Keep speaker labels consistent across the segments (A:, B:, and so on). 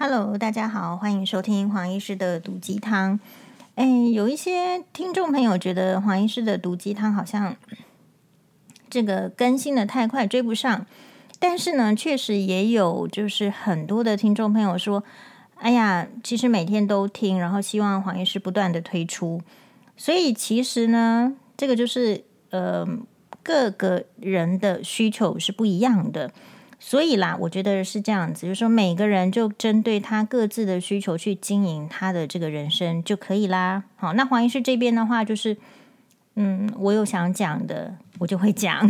A: Hello，大家好，欢迎收听黄医师的毒鸡汤。哎，有一些听众朋友觉得黄医师的毒鸡汤好像这个更新的太快，追不上。但是呢，确实也有就是很多的听众朋友说，哎呀，其实每天都听，然后希望黄医师不断的推出。所以其实呢，这个就是呃各个人的需求是不一样的。所以啦，我觉得是这样子，就是说每个人就针对他各自的需求去经营他的这个人生就可以啦。好，那黄医师这边的话，就是嗯，我有想讲的，我就会讲。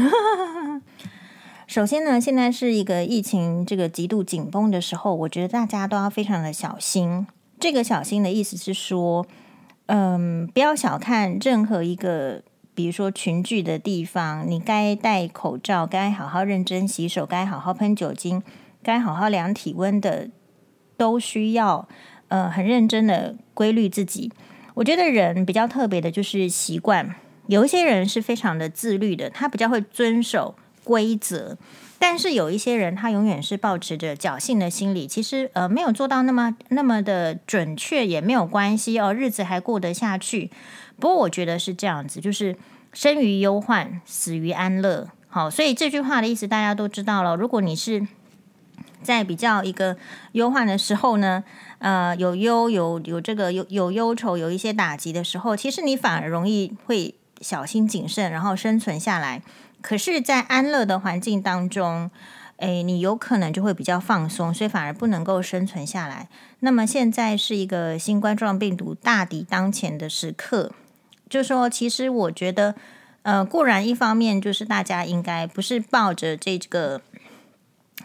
A: 首先呢，现在是一个疫情这个极度紧绷的时候，我觉得大家都要非常的小心。这个小心的意思是说，嗯，不要小看任何一个。比如说群聚的地方，你该戴口罩，该好好认真洗手，该好好喷酒精，该好好量体温的，都需要呃很认真的规律自己。我觉得人比较特别的就是习惯，有一些人是非常的自律的，他比较会遵守规则，但是有一些人他永远是抱持着侥幸的心理，其实呃没有做到那么那么的准确也没有关系哦，日子还过得下去。不过我觉得是这样子，就是生于忧患，死于安乐。好，所以这句话的意思大家都知道了。如果你是在比较一个忧患的时候呢，呃，有忧有有这个有有忧愁，有一些打击的时候，其实你反而容易会小心谨慎，然后生存下来。可是，在安乐的环境当中，诶，你有可能就会比较放松，所以反而不能够生存下来。那么现在是一个新冠状病毒大敌当前的时刻。就说，其实我觉得，呃，固然一方面就是大家应该不是抱着这个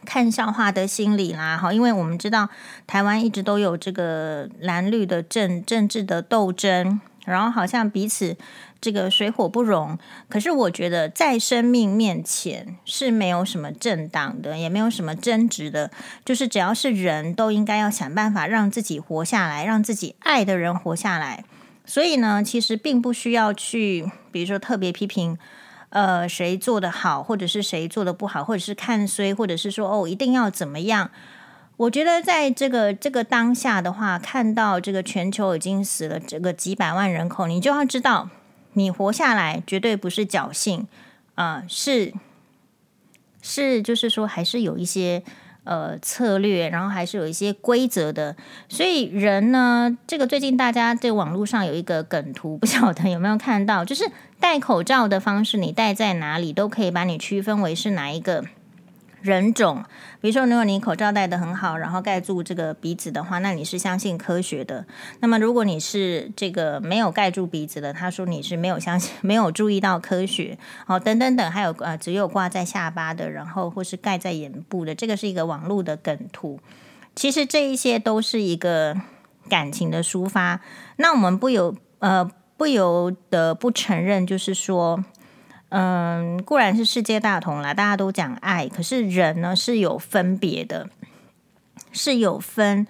A: 看笑话的心理啦，哈，因为我们知道台湾一直都有这个蓝绿的政政治的斗争，然后好像彼此这个水火不容。可是我觉得在生命面前是没有什么政党的，也没有什么争执的，就是只要是人都应该要想办法让自己活下来，让自己爱的人活下来。所以呢，其实并不需要去，比如说特别批评，呃，谁做的好，或者是谁做的不好，或者是看衰，或者是说哦，一定要怎么样？我觉得在这个这个当下的话，看到这个全球已经死了这个几百万人口，你就要知道，你活下来绝对不是侥幸，啊、是是，就是说还是有一些。呃，策略，然后还是有一些规则的，所以人呢，这个最近大家对网络上有一个梗图，不晓得有没有看到，就是戴口罩的方式，你戴在哪里都可以把你区分为是哪一个。人种，比如说，如果你口罩戴得很好，然后盖住这个鼻子的话，那你是相信科学的。那么，如果你是这个没有盖住鼻子的，他说你是没有相信、没有注意到科学。好，等等等，还有呃，只有挂在下巴的，然后或是盖在眼部的，这个是一个网络的梗图。其实这一些都是一个感情的抒发。那我们不由呃不由得不承认，就是说。嗯，固然是世界大同啦，大家都讲爱，可是人呢是有分别的，是有分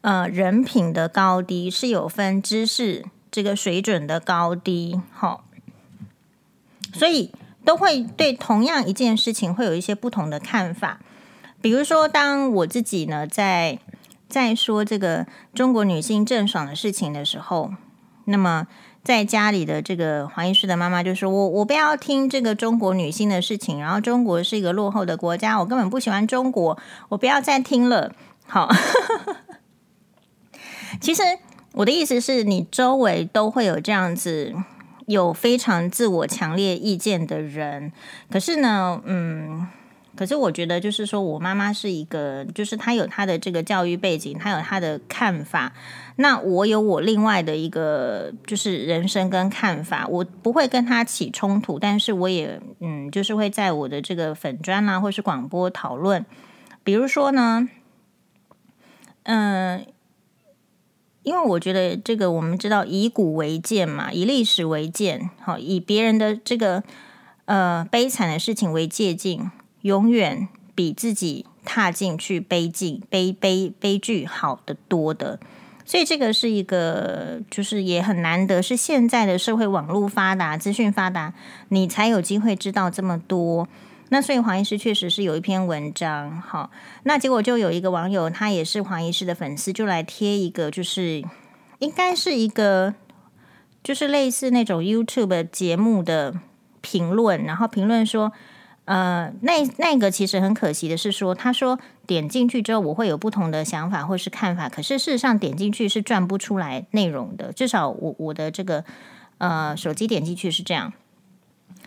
A: 呃人品的高低，是有分知识这个水准的高低，好，所以都会对同样一件事情会有一些不同的看法。比如说，当我自己呢在在说这个中国女性郑爽的事情的时候，那么。在家里的这个黄医师的妈妈就说：“我我不要听这个中国女性的事情，然后中国是一个落后的国家，我根本不喜欢中国，我不要再听了。”好，其实我的意思是你周围都会有这样子有非常自我强烈意见的人，可是呢，嗯。可是我觉得，就是说我妈妈是一个，就是她有她的这个教育背景，她有她的看法。那我有我另外的一个，就是人生跟看法，我不会跟她起冲突，但是我也嗯，就是会在我的这个粉专啊，或是广播讨论。比如说呢，嗯，因为我觉得这个我们知道以古为鉴嘛，以历史为鉴，好，以别人的这个呃悲惨的事情为借镜。永远比自己踏进去悲境悲悲悲剧好得多的，所以这个是一个，就是也很难得，是现在的社会网络发达、资讯发达，你才有机会知道这么多。那所以黄医师确实是有一篇文章，好，那结果就有一个网友，他也是黄医师的粉丝，就来贴一个，就是应该是一个，就是类似那种 YouTube 节目的评论，然后评论说，呃，那那个其实很可惜的是说，他说点进去之后我会有不同的想法或是看法，可是事实上点进去是转不出来内容的，至少我我的这个呃手机点进去是这样。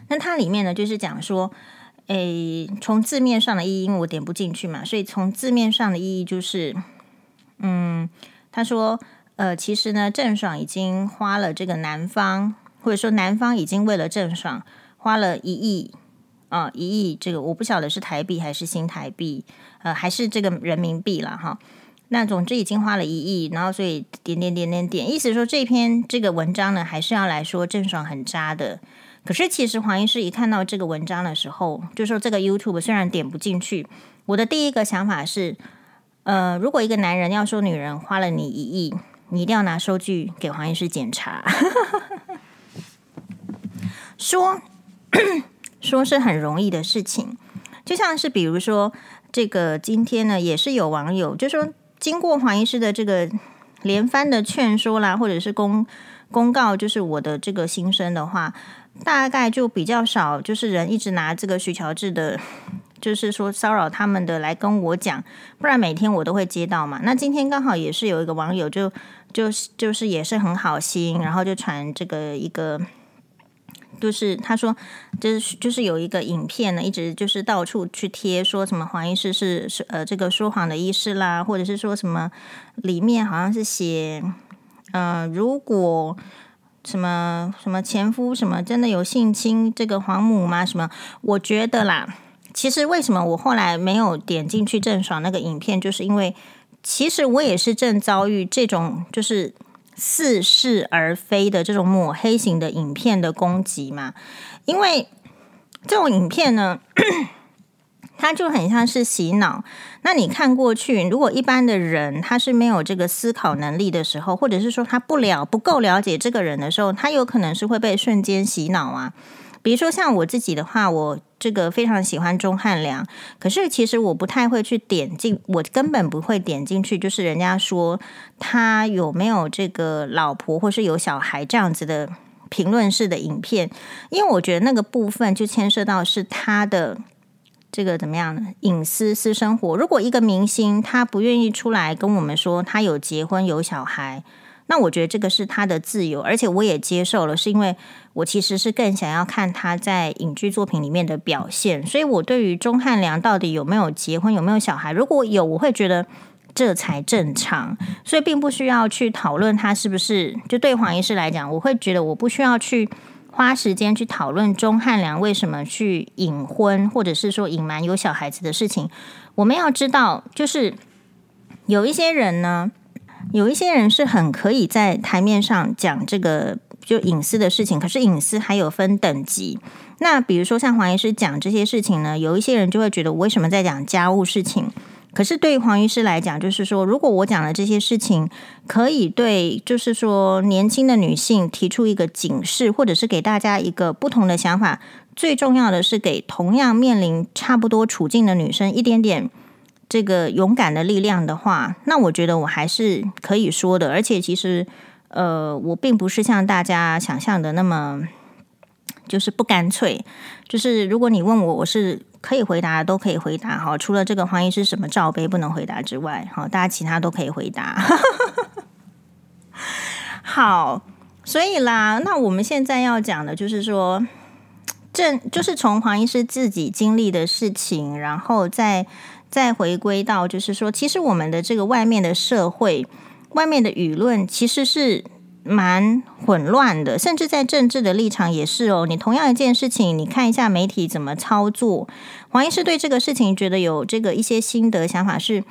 A: 那它里面呢，就是讲说。诶，从字面上的意义，因为我点不进去嘛，所以从字面上的意义就是，嗯，他说，呃，其实呢，郑爽已经花了这个男方，或者说男方已经为了郑爽花了一亿啊，一亿这个我不晓得是台币还是新台币，呃，还是这个人民币了哈。那总之已经花了一亿，然后所以点点点点点，意思说这篇这个文章呢，还是要来说郑爽很渣的。可是，其实黄医师一看到这个文章的时候，就说这个 YouTube 虽然点不进去，我的第一个想法是，呃，如果一个男人要说女人花了你一亿，你一定要拿收据给黄医师检查。说说是很容易的事情，就像是比如说，这个今天呢，也是有网友就说，经过黄医师的这个连番的劝说啦，或者是公公告，就是我的这个心声的话。大概就比较少，就是人一直拿这个徐乔治的，就是说骚扰他们的来跟我讲，不然每天我都会接到嘛。那今天刚好也是有一个网友就就就是也是很好心，然后就传这个一个，就是他说就是就是有一个影片呢，一直就是到处去贴说什么黄医师是是呃这个说谎的医师啦，或者是说什么里面好像是写、呃、如果。什么什么前夫什么真的有性侵这个黄母吗？什么？我觉得啦，其实为什么我后来没有点进去郑爽那个影片，就是因为其实我也是正遭遇这种就是似是而非的这种抹黑型的影片的攻击嘛。因为这种影片呢。它就很像是洗脑。那你看过去，如果一般的人他是没有这个思考能力的时候，或者是说他不了不够了解这个人的时候，他有可能是会被瞬间洗脑啊。比如说像我自己的话，我这个非常喜欢钟汉良，可是其实我不太会去点进，我根本不会点进去，就是人家说他有没有这个老婆或是有小孩这样子的评论式的影片，因为我觉得那个部分就牵涉到是他的。这个怎么样呢？隐私私生活，如果一个明星他不愿意出来跟我们说他有结婚有小孩，那我觉得这个是他的自由，而且我也接受了，是因为我其实是更想要看他在影剧作品里面的表现，所以我对于钟汉良到底有没有结婚有没有小孩，如果有，我会觉得这才正常，所以并不需要去讨论他是不是。就对黄医师来讲，我会觉得我不需要去。花时间去讨论钟汉良为什么去隐婚，或者是说隐瞒有小孩子的事情。我们要知道，就是有一些人呢，有一些人是很可以在台面上讲这个就隐私的事情，可是隐私还有分等级。那比如说像黄医师讲这些事情呢，有一些人就会觉得我为什么在讲家务事情？可是对于黄医师来讲，就是说，如果我讲的这些事情可以对，就是说年轻的女性提出一个警示，或者是给大家一个不同的想法，最重要的是给同样面临差不多处境的女生一点点这个勇敢的力量的话，那我觉得我还是可以说的。而且其实，呃，我并不是像大家想象的那么就是不干脆。就是如果你问我，我是。可以回答都可以回答哈，除了这个黄医师什么罩杯不能回答之外，哈，大家其他都可以回答。好，所以啦，那我们现在要讲的就是说，这就是从黄医师自己经历的事情，然后再再回归到，就是说，其实我们的这个外面的社会，外面的舆论其实是。蛮混乱的，甚至在政治的立场也是哦。你同样一件事情，你看一下媒体怎么操作。黄医师对这个事情觉得有这个一些心得想法，是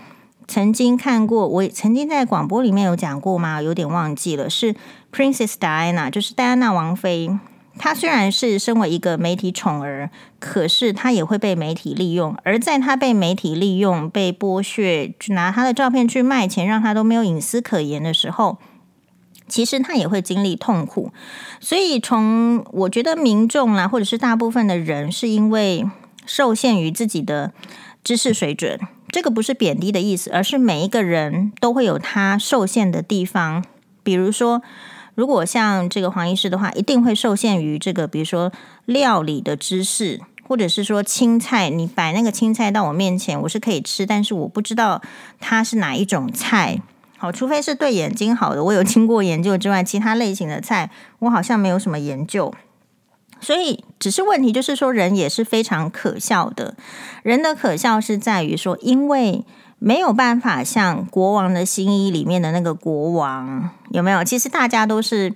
A: 曾经看过，我曾经在广播里面有讲过吗？有点忘记了。是 Princess Diana，就是戴安娜王妃。他虽然是身为一个媒体宠儿，可是他也会被媒体利用。而在他被媒体利用、被剥削，拿他的照片去卖钱，让他都没有隐私可言的时候。其实他也会经历痛苦，所以从我觉得民众啦，或者是大部分的人，是因为受限于自己的知识水准。这个不是贬低的意思，而是每一个人都会有他受限的地方。比如说，如果像这个黄医师的话，一定会受限于这个，比如说料理的知识，或者是说青菜，你摆那个青菜到我面前，我是可以吃，但是我不知道它是哪一种菜。好，除非是对眼睛好的，我有经过研究之外，其他类型的菜我好像没有什么研究。所以，只是问题就是说，人也是非常可笑的。人的可笑是在于说，因为没有办法像国王的新衣里面的那个国王，有没有？其实大家都是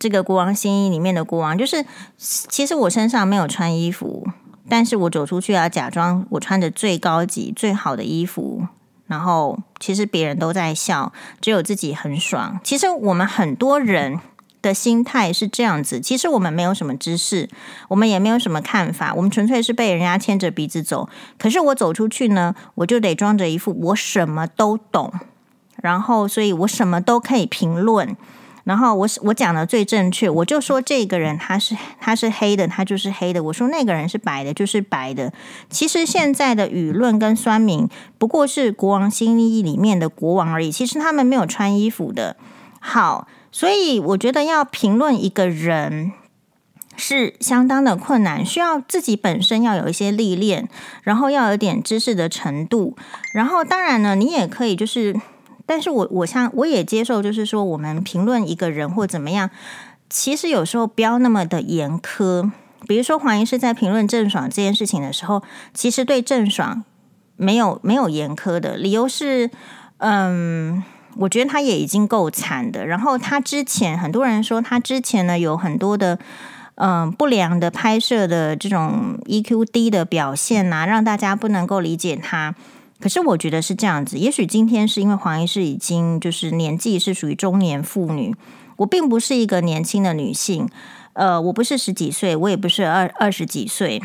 A: 这个国王新衣里面的国王。就是，其实我身上没有穿衣服，但是我走出去要假装我穿着最高级、最好的衣服，然后其实别人都在笑，只有自己很爽。其实我们很多人。的心态是这样子，其实我们没有什么知识，我们也没有什么看法，我们纯粹是被人家牵着鼻子走。可是我走出去呢，我就得装着一副我什么都懂，然后所以我什么都可以评论，然后我我讲的最正确，我就说这个人他是他是黑的，他就是黑的；我说那个人是白的，就是白的。其实现在的舆论跟酸民不过是国王新衣里面的国王而已，其实他们没有穿衣服的。好。所以我觉得要评论一个人是相当的困难，需要自己本身要有一些历练，然后要有点知识的程度，然后当然呢，你也可以就是，但是我我像我也接受，就是说我们评论一个人或怎么样，其实有时候不要那么的严苛。比如说黄医师在评论郑爽这件事情的时候，其实对郑爽没有没有严苛的理由是，嗯。我觉得他也已经够惨的。然后他之前很多人说他之前呢有很多的嗯、不良的拍摄的这种 EQ 低的表现呐、啊，让大家不能够理解他。可是我觉得是这样子。也许今天是因为黄医师已经就是年纪是属于中年妇女，我并不是一个年轻的女性，呃，我不是十几岁，我也不是二二十几岁，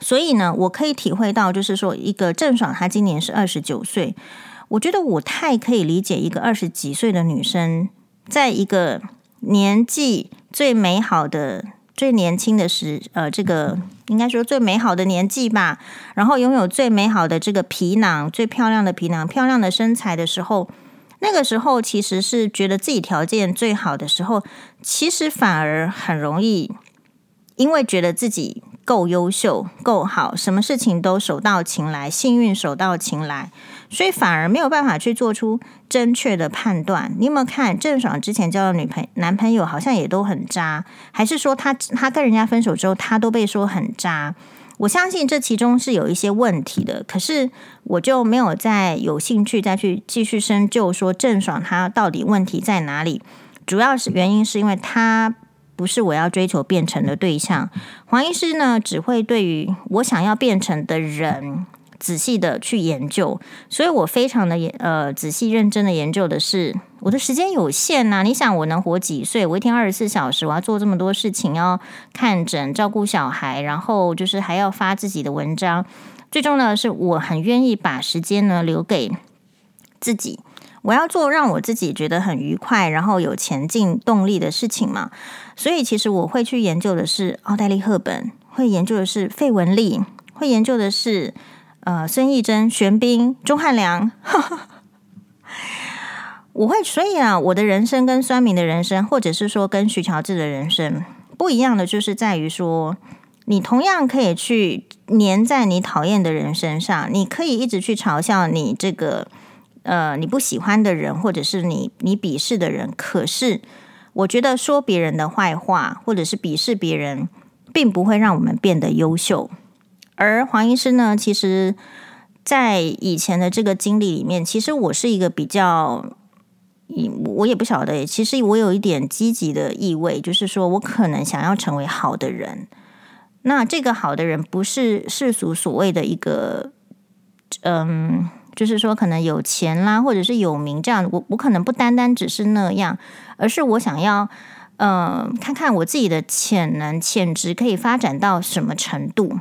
A: 所以呢，我可以体会到，就是说一个郑爽她今年是二十九岁。我觉得我太可以理解一个二十几岁的女生，在一个年纪最美好的、最年轻的时，呃，这个应该说最美好的年纪吧，然后拥有最美好的这个皮囊、最漂亮的皮囊、漂亮的身材的时候，那个时候其实是觉得自己条件最好的时候，其实反而很容易，因为觉得自己够优秀、够好，什么事情都手到擒来，幸运手到擒来。所以反而没有办法去做出正确的判断。你有没有看郑爽之前交的女朋、男朋友好像也都很渣，还是说他他跟人家分手之后，他都被说很渣？我相信这其中是有一些问题的。可是我就没有再有兴趣再去继续深究说郑爽他到底问题在哪里。主要是原因是因为他不是我要追求变成的对象。黄医师呢，只会对于我想要变成的人。仔细的去研究，所以我非常的呃仔细认真的研究的是，我的时间有限呐、你想我能活几岁？我一天二十四小时，我要做这么多事情，要看诊、照顾小孩，然后就是还要发自己的文章。最重要的是，我很愿意把时间呢留给自己，我要做让我自己觉得很愉快，然后有前进动力的事情嘛。所以其实我会去研究的是奥黛丽·赫本，会研究的是费雯丽，会研究的是。呃，孙艺珍、玄彬、钟汉良，我会，所以啊，我的人生跟酸民的人生，或者是说跟徐乔治的人生不一样的，就是在于说，你同样可以去粘在你讨厌的人身上，你可以一直去嘲笑你这个呃你不喜欢的人，或者是你你鄙视的人。可是，我觉得说别人的坏话，或者是鄙视别人，并不会让我们变得优秀。而黄医师呢，其实，在以前的这个经历里面，其实我是一个比较，我也不晓得，其实我有一点积极的意味，就是说我可能想要成为好的人。那这个好的人，不是世俗所谓的一个，嗯，就是说可能有钱啦，或者是有名这样。我我可能不单单只是那样，而是我想要，嗯，看看我自己的潜能、潜质可以发展到什么程度。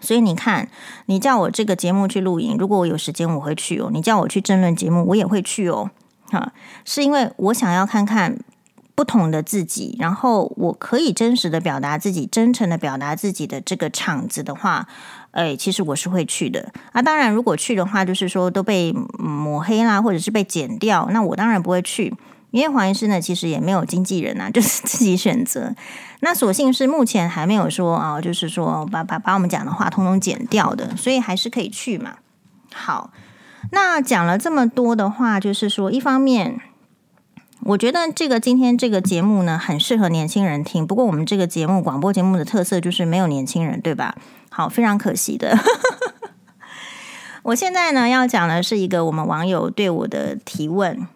A: 所以你看，你叫我这个节目去录影，如果我有时间，我会去哦。你叫我去争论节目，我也会去哦。哈，是因为我想要看看不同的自己，然后我可以真实的表达自己，真诚的表达自己的这个场子的话，哎，其实我是会去的啊。当然，如果去的话，就是说都被抹黑啦，或者是被剪掉，那我当然不会去。因为黄医师呢，其实也没有经纪人啊，就是自己选择。那所幸是目前还没有说啊，就是说把把把我们讲的话通通剪掉的，所以还是可以去嘛。好，那讲了这么多的话，就是说一方面。我觉得这个今天这个节目呢，很适合年轻人听。不过我们这个节目广播节目的特色就是没有年轻人，对吧？好，非常可惜的。我现在呢要讲的是一个我们网友对我的提问。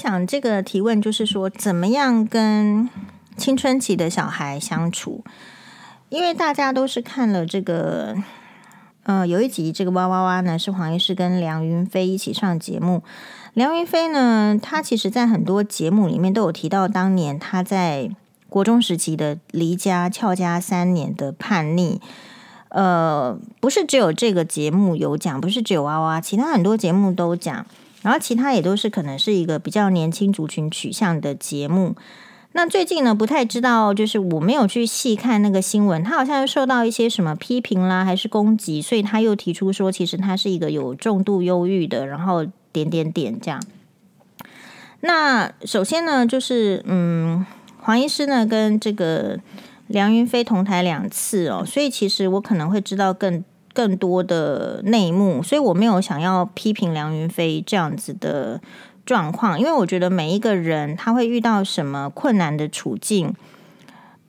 A: 我想这个提问就是说，怎么样跟青春期的小孩相处？因为大家都是看了这个，呃，有一集这个哇哇哇呢，是黄医师跟梁云飞一起上节目。梁云飞呢，他其实在很多节目里面都有提到，当年他在国中时期的离家翘家三年的叛逆。呃，不是只有这个节目有讲，不是只有哇哇，其他很多节目都讲。然后其他也都是可能是一个比较年轻族群取向的节目。那最近呢，不太知道，就是我没有去细看那个新闻，他好像受到一些什么批评啦，还是攻击，所以他又提出说，其实他是一个有重度忧郁的，然后。点点点这样。那首先呢，就是嗯，黄医师呢跟这个梁云飞同台两次哦，所以其实我可能会知道更更多的内幕，所以我没有想要批评梁云飞这样子的状况，因为我觉得每一个人他会遇到什么困难的处境，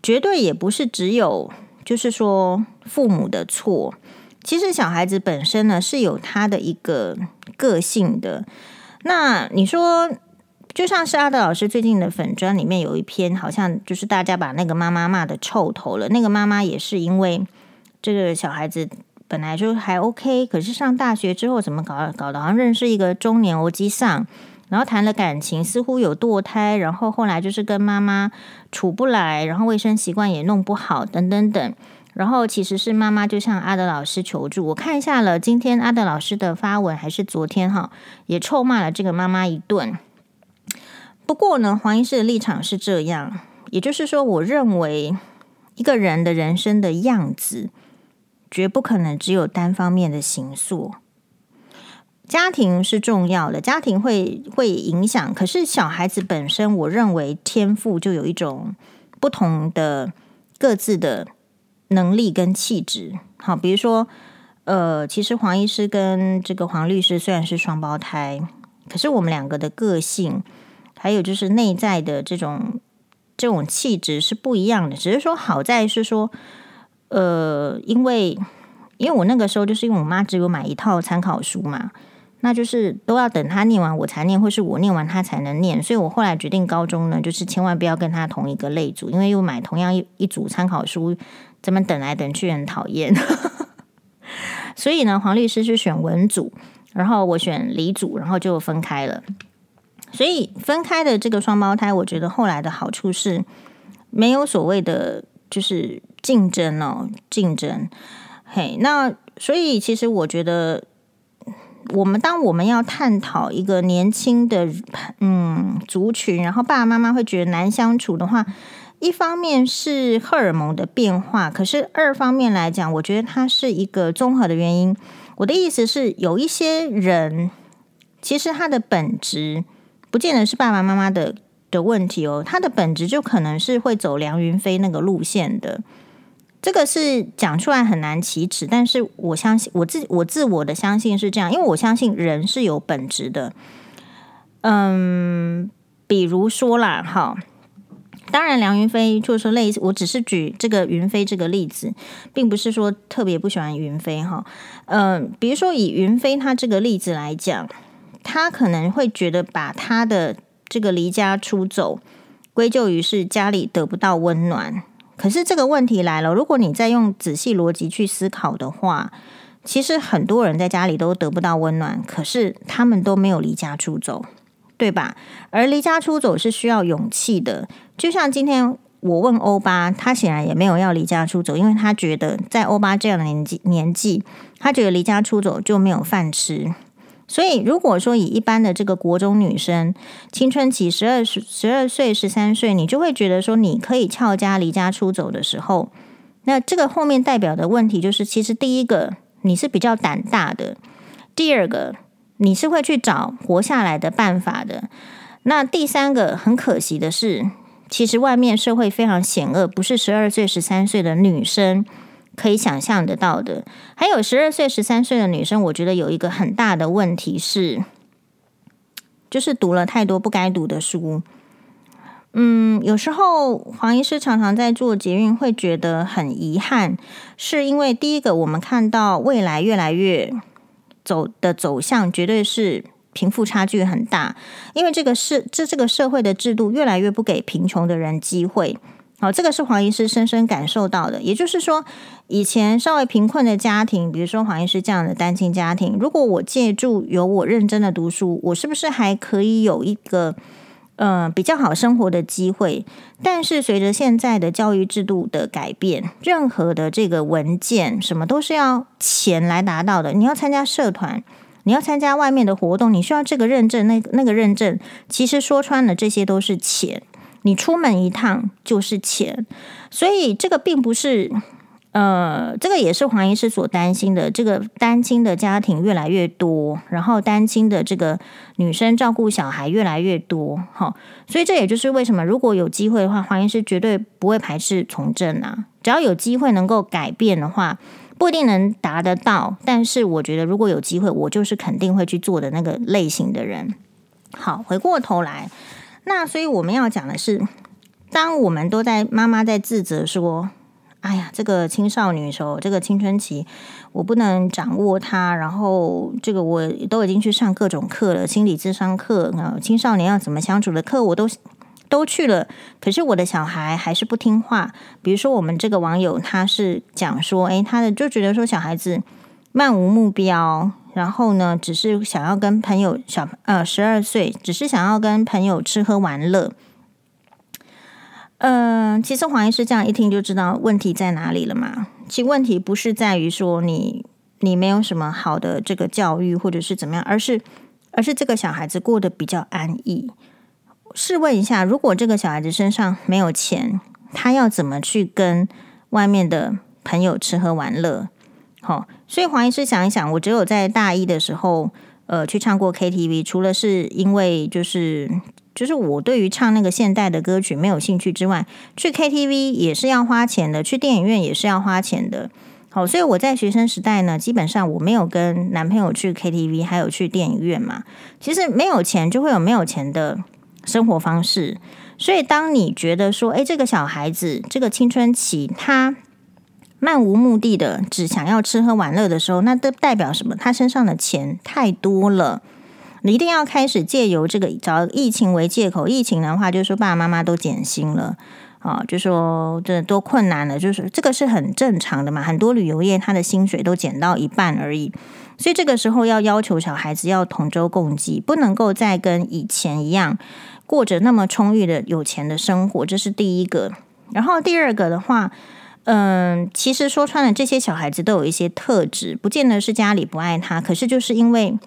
A: 绝对也不是只有就是说父母的错。其实小孩子本身呢是有他的一个个性的。那你说，就像是阿德老师最近的粉专里面有一篇，好像就是大家把那个妈妈骂得臭头了。那个妈妈也是因为这个小孩子本来就还 OK，可是上大学之后怎么搞搞得好像认识一个中年欧基桑，然后谈了感情，似乎有堕胎，然后后来就是跟妈妈处不来，然后卫生习惯也弄不好，等等等。然后其实是妈妈就向阿德老师求助，我看一下了，今天阿德老师的发文还是昨天哈，也臭骂了这个妈妈一顿。不过呢，黄医师的立场是这样，也就是说，我认为一个人的人生的样子，绝不可能只有单方面的形塑。家庭是重要的，家庭会会影响，可是小孩子本身，我认为天赋就有一种不同的各自的。能力跟气质，好，比如说，呃，其实黄医师跟这个黄律师虽然是双胞胎，可是我们两个的个性，还有就是内在的这种这种气质是不一样的。只是说好在是说，呃，因为因为我那个时候就是因为我妈只有买一套参考书嘛。那就是都要等他念完我才念，或是我念完他才能念。所以我后来决定高中呢，就是千万不要跟他同一个类组，因为又买同样一一组参考书，这么等来等去很讨厌。所以呢，黄律师是选文组，然后我选理组，然后就分开了。所以分开的这个双胞胎，我觉得后来的好处是没有所谓的就是竞争哦，竞争。嘿，那所以其实我觉得。我们当我们要探讨一个年轻的嗯族群，然后爸爸妈妈会觉得难相处的话，一方面是荷尔蒙的变化，可是二方面来讲，我觉得它是一个综合的原因。我的意思是，有一些人其实他的本质不见得是爸爸妈妈的的问题哦，他的本质就可能是会走梁云飞那个路线的。这个是讲出来很难启齿，但是我相信我自我自我的相信是这样，因为我相信人是有本质的。嗯，比如说啦，哈，当然梁云飞就是说类似，我只是举这个云飞这个例子，并不是说特别不喜欢云飞哈。嗯，比如说以云飞他这个例子来讲，他可能会觉得把他的这个离家出走归咎于是家里得不到温暖。可是这个问题来了，如果你再用仔细逻辑去思考的话，其实很多人在家里都得不到温暖，可是他们都没有离家出走，对吧？而离家出走是需要勇气的。就像今天我问欧巴，他显然也没有要离家出走，因为他觉得在欧巴这样的年纪年纪，他觉得离家出走就没有饭吃。所以，如果说以一般的这个国中女生，青春期十二十十二岁、十三岁，你就会觉得说你可以翘家离家出走的时候，那这个后面代表的问题就是，其实第一个，你是比较胆大的；第二个，你是会去找活下来的办法的。那第三个，很可惜的是，其实外面社会非常险恶，不是十二岁、十三岁的女生可以想象得到的。还有十二岁、十三岁的女生，我觉得有一个很大的问题是，就是读了太多不该读的书。嗯，有时候黄医师常常在做捷运，会觉得很遗憾，是因为第一个，我们看到未来越来越走的走向，绝对是贫富差距很大，因为这个是这这个社会的制度越来越不给贫穷的人机会。好，这个是黄医师深深感受到的。也就是说，以前稍微贫困的家庭，比如说黄医师这样的单亲家庭，如果我借助有我认真的读书，我是不是还可以有一个？嗯、呃，比较好生活的机会，但是随着现在的教育制度的改变，任何的这个文件什么都是要钱来达到的。你要参加社团，你要参加外面的活动，你需要这个认证，那那个认证，其实说穿了，这些都是钱。你出门一趟就是钱，所以这个并不是。呃，这个也是黄医师所担心的。这个单亲的家庭越来越多，然后单亲的这个女生照顾小孩越来越多，哈，所以这也就是为什么如果有机会的话，黄医师绝对不会排斥从政啊。只要有机会能够改变的话，不一定能达得到，但是我觉得如果有机会，我就是肯定会去做的那个类型的人。好，回过头来，那所以我们要讲的是，当我们都在妈妈在自责说。哎呀，这个青少女时候，这个青春期，我不能掌握它。然后，这个我都已经去上各种课了，心理智商课啊，青少年要怎么相处的课，我都都去了。可是我的小孩还是不听话。比如说，我们这个网友他是讲说，诶，他的就觉得说小孩子漫无目标，然后呢，只是想要跟朋友小呃十二岁，只是想要跟朋友吃喝玩乐。嗯、其实黄医师这样一听就知道问题在哪里了嘛。其实问题不是在于说你你没有什么好的这个教育或者是怎么样，而是而是这个小孩子过得比较安逸。试问一下，如果这个小孩子身上没有钱，他要怎么去跟外面的朋友吃喝玩乐？好、哦，所以黄医师想一想，我只有在大一的时候，呃，去唱过 KTV，除了是因为就是。就是我对于唱那个现代的歌曲没有兴趣之外，去 KTV 也是要花钱的，去电影院也是要花钱的。好，所以我在学生时代呢，基本上我没有跟男朋友去 KTV，还有去电影院嘛。其实没有钱就会有没有钱的生活方式。所以当你觉得说，诶，这个小孩子这个青春期他漫无目的的只想要吃喝玩乐的时候，那都代表什么？他身上的钱太多了。你一定要开始借由这个找疫情为借口，疫情的话就是说爸爸妈妈都减薪了啊，就说这多困难了，就是这个是很正常的嘛。很多旅游业他的薪水都减到一半而已，所以这个时候要要求小孩子要同舟共济，不能够再跟以前一样过着那么充裕的有钱的生活，这是第一个。然后第二个的话，嗯，其实说穿了，这些小孩子都有一些特质，不见得是家里不爱他，可是就是因为。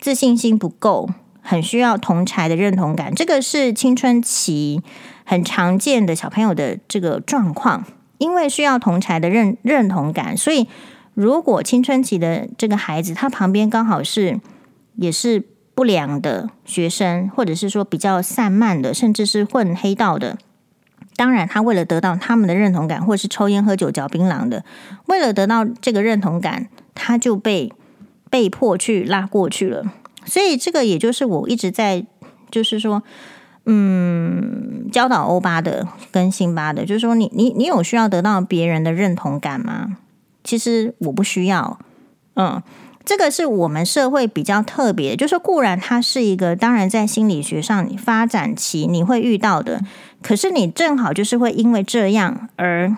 A: 自信心不够，很需要同才的认同感，这个是青春期很常见的小朋友的这个状况。因为需要同才的认认同感，所以如果青春期的这个孩子他旁边刚好是也是不良的学生，或者是说比较散漫的，甚至是混黑道的，当然他为了得到他们的认同感，或者是抽烟喝酒嚼槟榔的，为了得到这个认同感，他就被。被迫去拉过去了，所以这个也就是我一直在，就是说，嗯，教导欧巴的跟辛巴的，就是说你，你你有需要得到别人的认同感吗？其实我不需要，嗯，这个是我们社会比较特别，就是固然它是一个，当然在心理学上发展期你会遇到的，可是你正好就是会因为这样而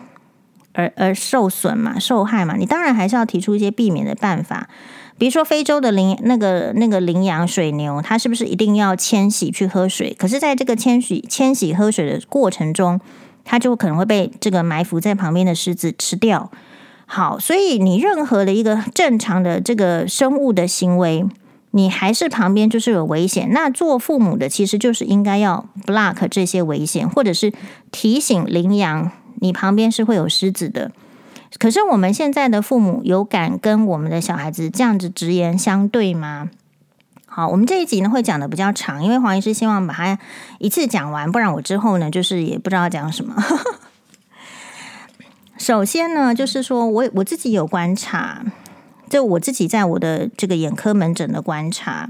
A: 而而受损嘛，受害嘛，你当然还是要提出一些避免的办法。比如说，非洲的羚那个那个羚羊水牛，它是不是一定要迁徙去喝水？可是，在这个迁徙迁徙喝水的过程中，它就可能会被这个埋伏在旁边的狮子吃掉。好，所以你任何的一个正常的这个生物的行为，你还是旁边就是有危险。那做父母的其实就是应该要 block 这些危险，或者是提醒羚羊，你旁边是会有狮子的。可是我们现在的父母有敢跟我们的小孩子这样子直言相对吗？好，我们这一集呢会讲的比较长，因为黄医师希望把它一次讲完，不然我之后呢就是也不知道讲什么。首先呢，就是说我我自己有观察，就我自己在我的这个眼科门诊的观察，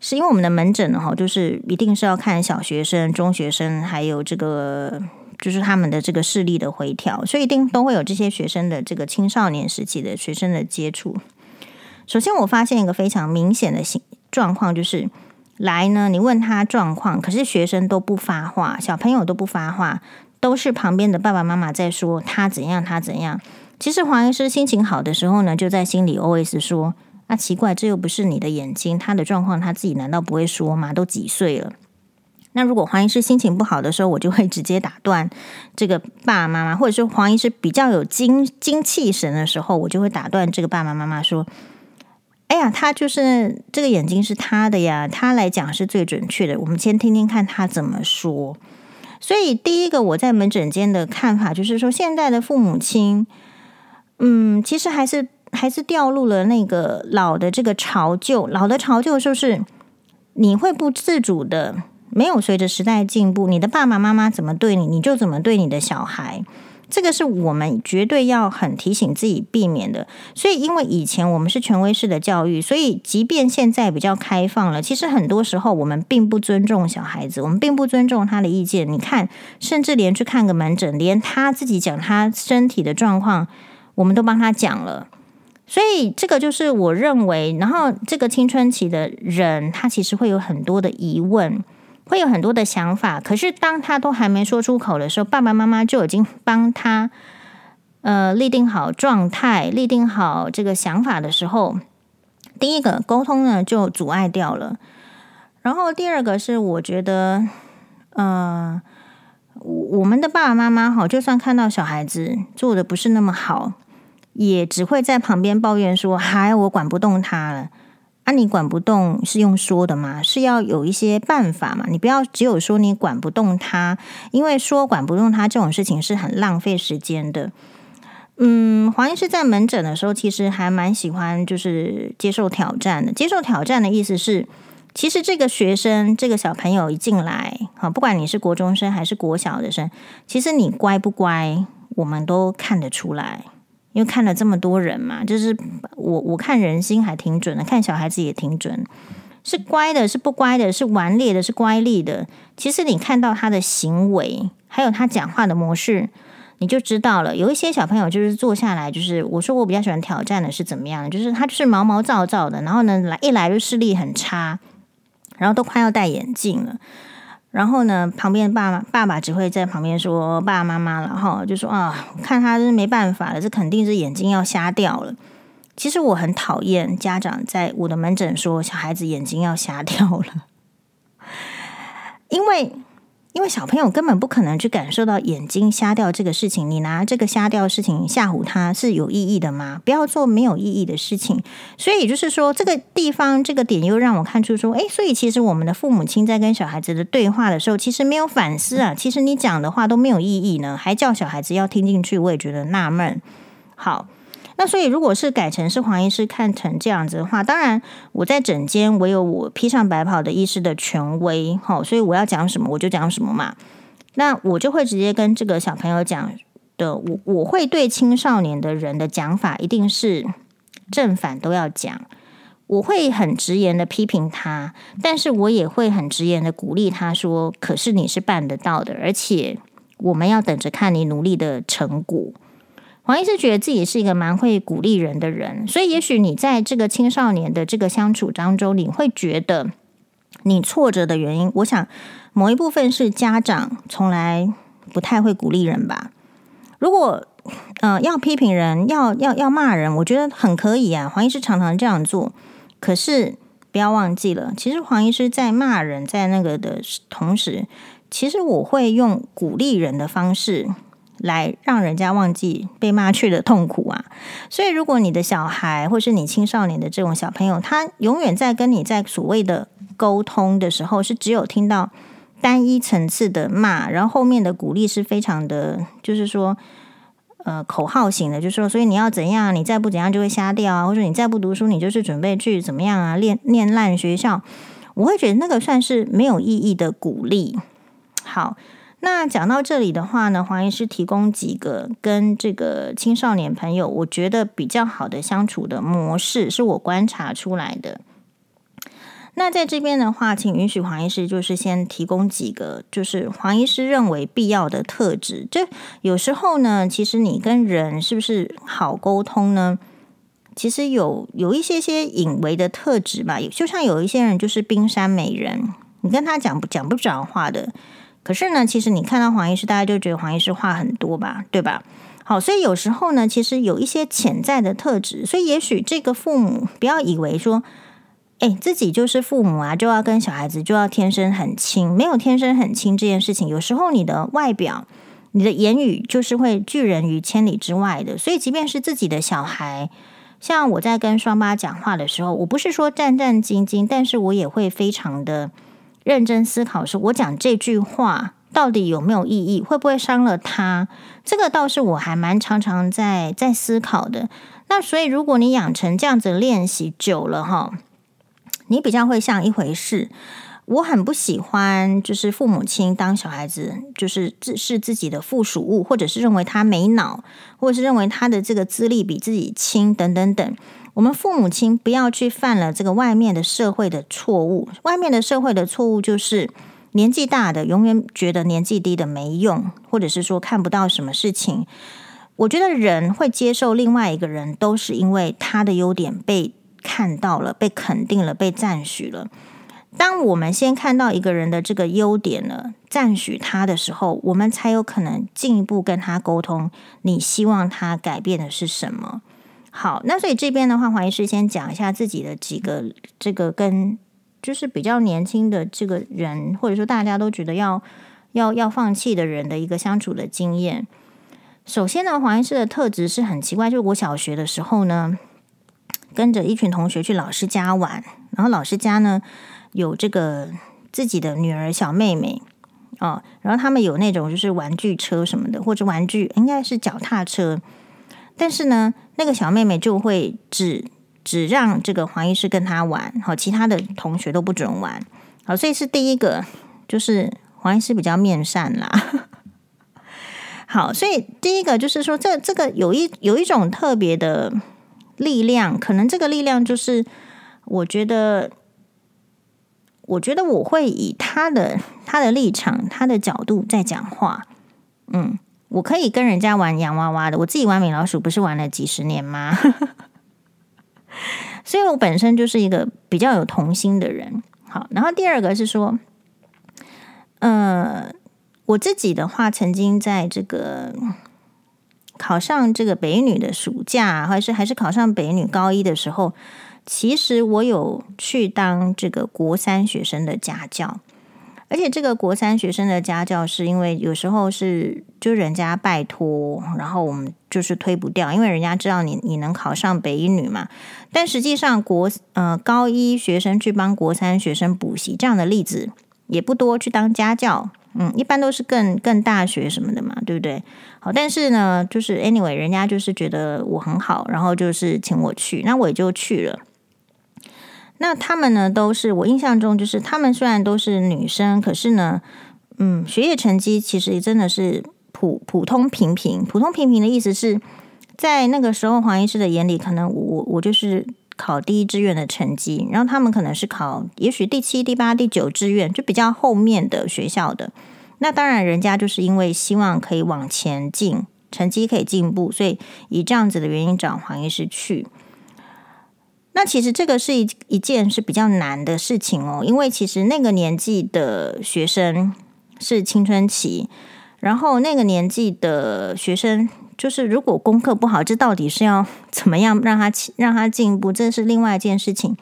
A: 是因为我们的门诊呢，哈，就是一定是要看小学生、中学生，还有这个就是他们的这个视力的回调，所以一定都会有这些学生的这个青少年时期的学生的接触。首先，我发现一个非常明显的形状况，就是来呢，你问他状况，可是学生都不发话，小朋友都不发话。都是旁边的爸爸妈妈在说他怎样，他怎样。其实黄医师心情好的时候呢，就在心里 OS 说：“啊，奇怪，这又不是你的眼睛，他的状况他自己难道不会说吗？都几岁了？”那如果黄医师心情不好的时候，我就会直接打断这个爸爸妈妈，或者说黄医师比较有精精气神的时候，我就会打断这个爸爸妈妈说：“哎呀，他就是这个眼睛是他的呀，他来讲是最准确的。我们先听听看他怎么说。”所以，第一个我在门诊间的看法就是说，现在的父母亲，嗯，其实还是还是掉入了那个老的这个潮旧。老的潮旧就是你会不自主的，没有随着时代进步，你的爸爸妈妈怎么对你，你就怎么对你的小孩。这个是我们绝对要很提醒自己避免的。所以，因为以前我们是权威式的教育，所以即便现在比较开放了，其实很多时候我们并不尊重小孩子，我们并不尊重他的意见。你看，甚至连去看个门诊，连他自己讲他身体的状况，我们都帮他讲了。所以，这个就是我认为，然后这个青春期的人，他其实会有很多的疑问。会有很多的想法，可是当他都还没说出口的时候，爸爸妈妈就已经帮他呃立定好状态，立定好这个想法的时候，第一个沟通呢就阻碍掉了。然后第二个是，我觉得，呃，我们的爸爸妈妈哈，就算看到小孩子做的不是那么好，也只会在旁边抱怨说：“嗨，我管不动他了。”、啊、你管不动是用说的吗？是要有一些办法嘛？你不要只有说你管不动他，因为说管不动他这种事情是很浪费时间的。嗯，黄医师在门诊的时候，其实还蛮喜欢就是接受挑战的。接受挑战的意思是，其实这个学生这个小朋友一进来，好，不管你是国中生还是国小的生，其实你乖不乖，我们都看得出来。因为看了这么多人嘛，就是我我看人心还挺准的，看小孩子也挺准，是乖的，是不乖的，是顽劣的，是乖戾的。其实你看到他的行为，还有他讲话的模式，你就知道了。有一些小朋友就是坐下来，就是我说我比较喜欢挑战的是怎么样，就是他就是毛毛躁躁的，然后呢来一来就视力很差，然后都快要戴眼镜了。然后呢，旁边爸爸爸爸只会在旁边说爸爸妈妈了哈，就说啊，看他是没办法了，这肯定是眼睛要瞎掉了。其实我很讨厌家长在我的门诊说小孩子眼睛要瞎掉了，因为。因为小朋友根本不可能去感受到眼睛瞎掉这个事情，你拿这个瞎掉的事情吓唬他是有意义的吗？不要做没有意义的事情。所以也就是说，这个地方这个点又让我看出说，诶，所以其实我们的父母亲在跟小孩子的对话的时候，其实没有反思啊。其实你讲的话都没有意义呢，还叫小孩子要听进去，我也觉得纳闷。好。那所以，如果是改成是黄医师看成这样子的话，当然我在诊间，我有我披上白袍的医师的权威，好，所以我要讲什么我就讲什么嘛。那我就会直接跟这个小朋友讲的，我我会对青少年的人的讲法一定是正反都要讲，我会很直言的批评他，但是我也会很直言的鼓励他说，可是你是办得到的，而且我们要等着看你努力的成果。黄医师觉得自己是一个蛮会鼓励人的人，所以也许你在这个青少年的这个相处当中，你会觉得你挫折的原因，我想某一部分是家长从来不太会鼓励人吧。如果呃要批评人，要要要骂人，我觉得很可以啊。黄医师常常这样做，可是不要忘记了，其实黄医师在骂人，在那个的同时，其实我会用鼓励人的方式。来让人家忘记被骂去的痛苦啊！所以，如果你的小孩或是你青少年的这种小朋友，他永远在跟你在所谓的沟通的时候，是只有听到单一层次的骂，然后后面的鼓励是非常的，就是说，呃口号型的，就说，所以你要怎样，你再不怎样就会瞎掉啊，或者你再不读书，你就是准备去怎么样啊，念念烂学校。我会觉得那个算是没有意义的鼓励。好，那讲到这里的话呢，黄医师提供几个跟这个青少年朋友，我觉得比较好的相处的模式，是我观察出来的。那在这边的话，请允许黄医师就是先提供几个，就是黄医师认为必要的特质。就有时候呢，其实你跟人是不是好沟通呢？其实有有一些些隐微的特质吧，就像有一些人就是冰山美人，你跟他讲不讲不着话的。可是呢，其实你看到黄医师，大家就觉得黄医师话很多吧，对吧？好，所以有时候呢，其实有一些潜在的特质，所以也许这个父母不要以为说，哎，自己就是父母啊，就要跟小孩子就要天生很亲，没有天生很亲这件事情，有时候你的外表、你的言语就是会拒人于千里之外的。所以，即便是自己的小孩。像我在跟双八讲话的时候，我不是说战战兢兢，但是我也会非常的认真思考，说我讲这句话到底有没有意义，会不会伤了他？这个倒是我还蛮常常在在思考的。那所以，如果你养成这样子练习久了哈，你比较会像一回事。我很不喜欢，就是父母亲当小孩子，就是自是自己的附属物，或者是认为他没脑，或者是认为他的这个资历比自己轻，等等等。我们父母亲不要去犯了这个外面的社会的错误。外面的社会的错误就是年纪大的永远觉得年纪低的没用，或者是说看不到什么事情。我觉得人会接受另外一个人，都是因为他的优点被看到了，被肯定了，被赞许了。当我们先看到一个人的这个优点了，赞许他的时候，我们才有可能进一步跟他沟通。你希望他改变的是什么？好，那所以这边的话，黄医师先讲一下自己的几个这个跟就是比较年轻的这个人，或者说大家都觉得要要要放弃的人的一个相处的经验。首先呢，黄医师的特质是很奇怪，就是我小学的时候呢，跟着一群同学去老师家玩，然后老师家呢。有这个自己的女儿小妹妹哦，然后他们有那种就是玩具车什么的，或者玩具应该是脚踏车，但是呢，那个小妹妹就会只只让这个黄医师跟她玩，好，其他的同学都不准玩，好，所以是第一个，就是黄医师比较面善啦。好，所以第一个就是说，这这个有一有一种特别的力量，可能这个力量就是我觉得。我觉得我会以他的他的立场、他的角度在讲话。嗯，我可以跟人家玩洋娃娃的，我自己玩米老鼠不是玩了几十年吗？所以我本身就是一个比较有童心的人。好，然后第二个是说，呃，我自己的话，曾经在这个考上这个北女的暑假，还是还是考上北女高一的时候。其实我有去当这个国三学生的家教，而且这个国三学生的家教是因为有时候是就人家拜托，然后我们就是推不掉，因为人家知道你你能考上北一女嘛。但实际上国呃高一学生去帮国三学生补习这样的例子也不多，去当家教，嗯，一般都是更更大学什么的嘛，对不对？好，但是呢，就是 anyway，人家就是觉得我很好，然后就是请我去，那我也就去了。那他们呢，都是我印象中，就是他们虽然都是女生，可是呢，嗯，学业成绩其实真的是普普通平平。普通平平的意思是在那个时候，黄医师的眼里，可能我我就是考第一志愿的成绩，然后他们可能是考也许第七、第八、第九志愿，就比较后面的学校的。那当然，人家就是因为希望可以往前进，成绩可以进步，所以以这样子的原因找黄医师去。那其实这个是一一件是比较难的事情哦，因为其实那个年纪的学生是青春期，然后那个年纪的学生就是如果功课不好，这到底是要 怎么样让他让他进步，这是另外一件事情。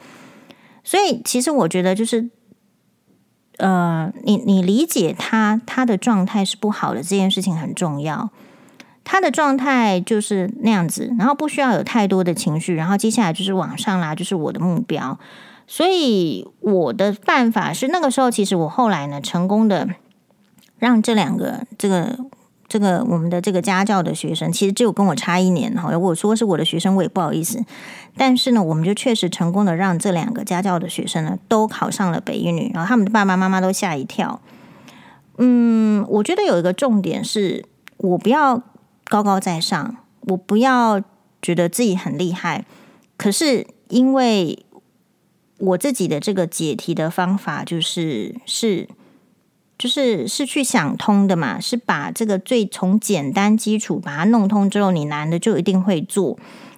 A: 所以其实我觉得就是，呃，你你理解他他的状态是不好的这件事情很重要。他的状态就是那样子，然后不需要有太多的情绪，然后接下来就是往上拉，就是我的目标。所以我的办法是，那个时候其实我后来呢，成功的让这两个这个这个我们的这个家教的学生，其实只有跟我差一年哈。如果说是我的学生，我也不好意思。但是呢，我们就确实成功的让这两个家教的学生呢，都考上了北一女，然后他们的爸爸妈妈都吓一跳。嗯，我觉得有一个重点是，我不要高高在上，我不要觉得自己很厉害。可是因为我自己的这个解题的方法，就是是。就是是去想通的嘛，是把这个最从简单基础把它弄通之后，你难的就一定会做。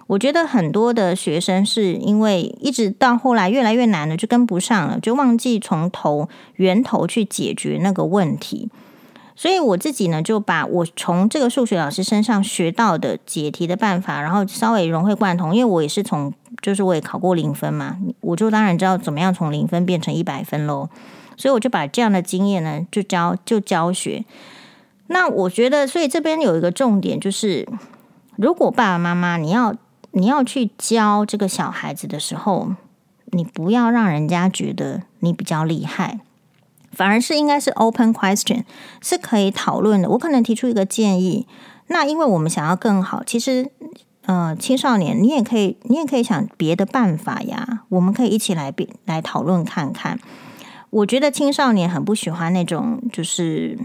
A: 我觉得很多的学生是因为一直到后来越来越难了，就跟不上了，就忘记从头源头去解决那个问题。所以我自己呢，就把我从这个数学老师身上学到的解题的办法，然后稍微融会贯通。因为我也是从，就是我也考过零分嘛，我就当然知道怎么样从零分变成一百分喽。所以我就把这样的经验呢，就教就教学。那我觉得，所以这边有一个重点，就是如果爸爸妈妈你要你要去教这个小孩子的时候，你不要让人家觉得你比较厉害，反而是应该是 open question，是可以讨论的。我可能提出一个建议，那因为我们想要更好，其实呃青少年你也可以你也可以想别的办法呀，我们可以一起来来讨论看看。我觉得青少年很不喜欢那种，就是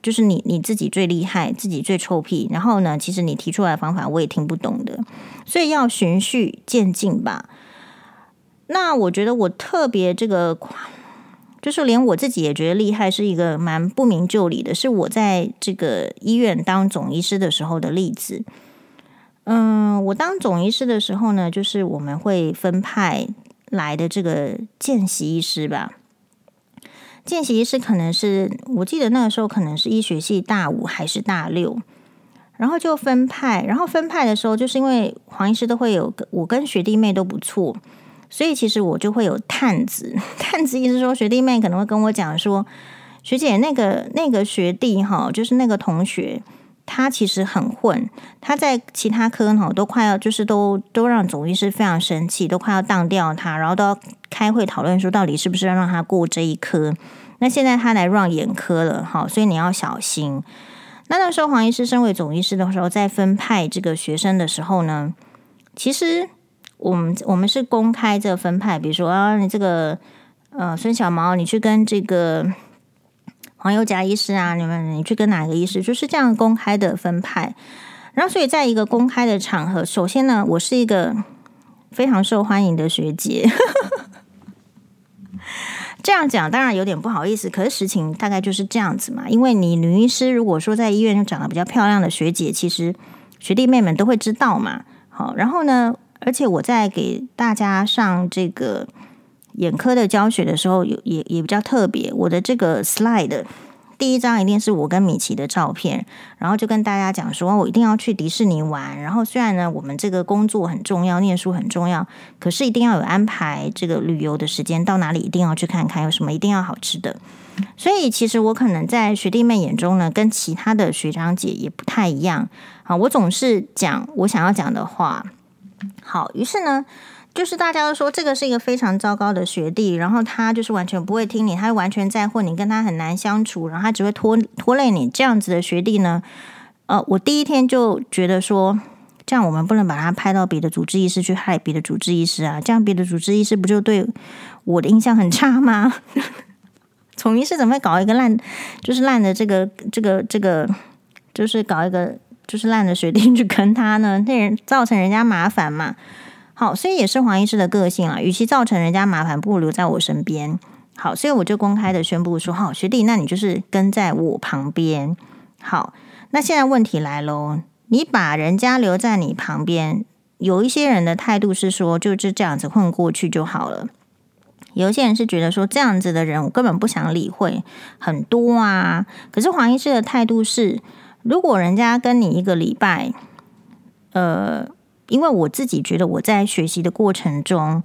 A: 就是你你自己最厉害，自己最臭屁，然后呢，其实你提出来的方法我也听不懂的，所以要循序渐进吧。那我觉得我特别这个，就是连我自己也觉得厉害，是一个蛮不明就里的，是我在这个医院当总医师的时候的例子。嗯，我当总医师的时候呢，就是我们会分派来的这个见习医师吧。见习医师可能是我记得那个时候可能是医学系大五还是大六，然后就分派，然后分派的时候就是因为黄医师都会有我跟学弟妹都不错，所以其实我就会有探子，探子意思说学弟妹可能会跟我讲说，学姐那个那个学弟哈，就是那个同学。他其实很混，他在其他科哈都快要就是都都让总医师非常生气，都快要当掉他，然后都要开会讨论说到底是不是要让他过这一科。那现在他来让眼科了哈，所以你要小心。那那时候黄医师身为总医师的时候，在分派这个学生的时候呢，其实我们我们是公开这个分派，比如说啊，你这个呃孙小毛，你去跟这个。黄油夹医师啊，你们你去跟哪个医师？就是这样公开的分派。然后，所以在一个公开的场合，首先呢，我是一个非常受欢迎的学姐。这样讲当然有点不好意思，可是实情大概就是这样子嘛。因为你女医师如果说在医院就长得比较漂亮的学姐，其实学弟妹们都会知道嘛。好，然后呢，而且我在给大家上这个。眼科的教学的时候，有也也比较特别。我的这个 slide 第一张一定是我跟米奇的照片，然后就跟大家讲说，我一定要去迪士尼玩。然后虽然呢，我们这个工作很重要，念书很重要，可是一定要有安排这个旅游的时间，到哪里一定要去看看，有什么一定要好吃的。所以其实我可能在学弟妹眼中呢，跟其他的学长姐也不太一样啊。我总是讲我想要讲的话。好，于是呢。就是大家都说这个是一个非常糟糕的学弟，然后他就是完全不会听你，他完全在乎，你跟他很难相处，然后他只会拖拖累你。这样子的学弟呢，呃，我第一天就觉得说，这样我们不能把他派到别的主治医师去害别的主治医师啊，这样别的主治医师不就对我的印象很差吗？总医师怎么会搞一个烂，就是烂的这个这个这个，就是搞一个就是烂的学弟去跟他呢？那人造成人家麻烦嘛。好，所以也是黄医师的个性啊。与其造成人家麻烦，不如留在我身边。好，所以我就公开的宣布说：“好，学弟，那你就是跟在我旁边。”好，那现在问题来喽，你把人家留在你旁边，有一些人的态度是说，就是这样子混过去就好了。有一些人是觉得说，这样子的人我根本不想理会，很多啊。可是黄医师的态度是，如果人家跟你一个礼拜，呃。因为我自己觉得我在学习的过程中，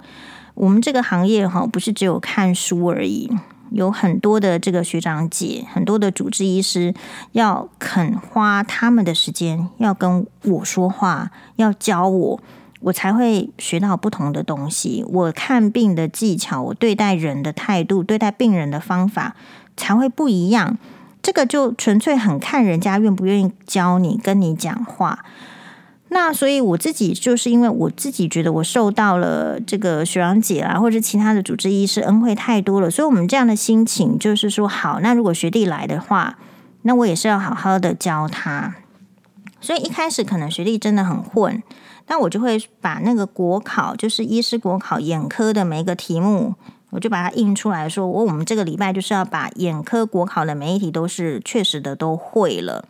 A: 我们这个行业哈不是只有看书而已，有很多的这个学长姐，很多的主治医师要肯花他们的时间，要跟我说话，要教我，我才会学到不同的东西。我看病的技巧，我对待人的态度，对待病人的方法才会不一样。这个就纯粹很看人家愿不愿意教你，跟你讲话。那所以我自己就是因为我自己觉得我受到了这个学长姐啊，或者其他的主治医师恩惠太多了，所以我们这样的心情就是说，好，那如果学弟来的话，那我也是要好好的教他。所以一开始可能学弟真的很混，那我就会把那个国考，就是医师国考眼科的每一个题目，我就把它印出来说，我我们这个礼拜就是要把眼科国考的每一题都是确实的都会了。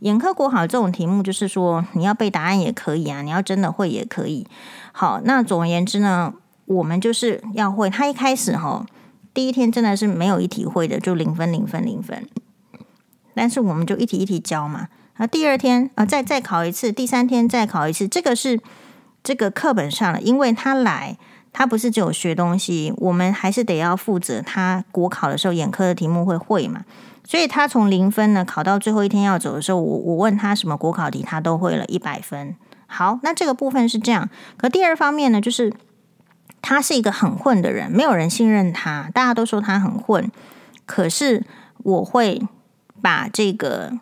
A: 眼科国考这种题目，就是说你要背答案也可以啊，你要真的会也可以。好，那总而言之呢，我们就是要会。他一开始哈，第一天真的是没有一题会的，就零分零分零分。但是我们就一题一题教嘛。啊，第二天啊，再再考一次，第三天再考一次。这个是这个课本上的，因为他来，他不是只有学东西，我们还是得要负责他国考的时候眼科的题目会会嘛。所以他从零分呢考到最后一天要走的时候，我我问他什么国考题，他都会了一百分。好，那这个部分是这样。可第二方面呢，就是他是一个很混的人，没有人信任他，大家都说他很混。可是我会把这个，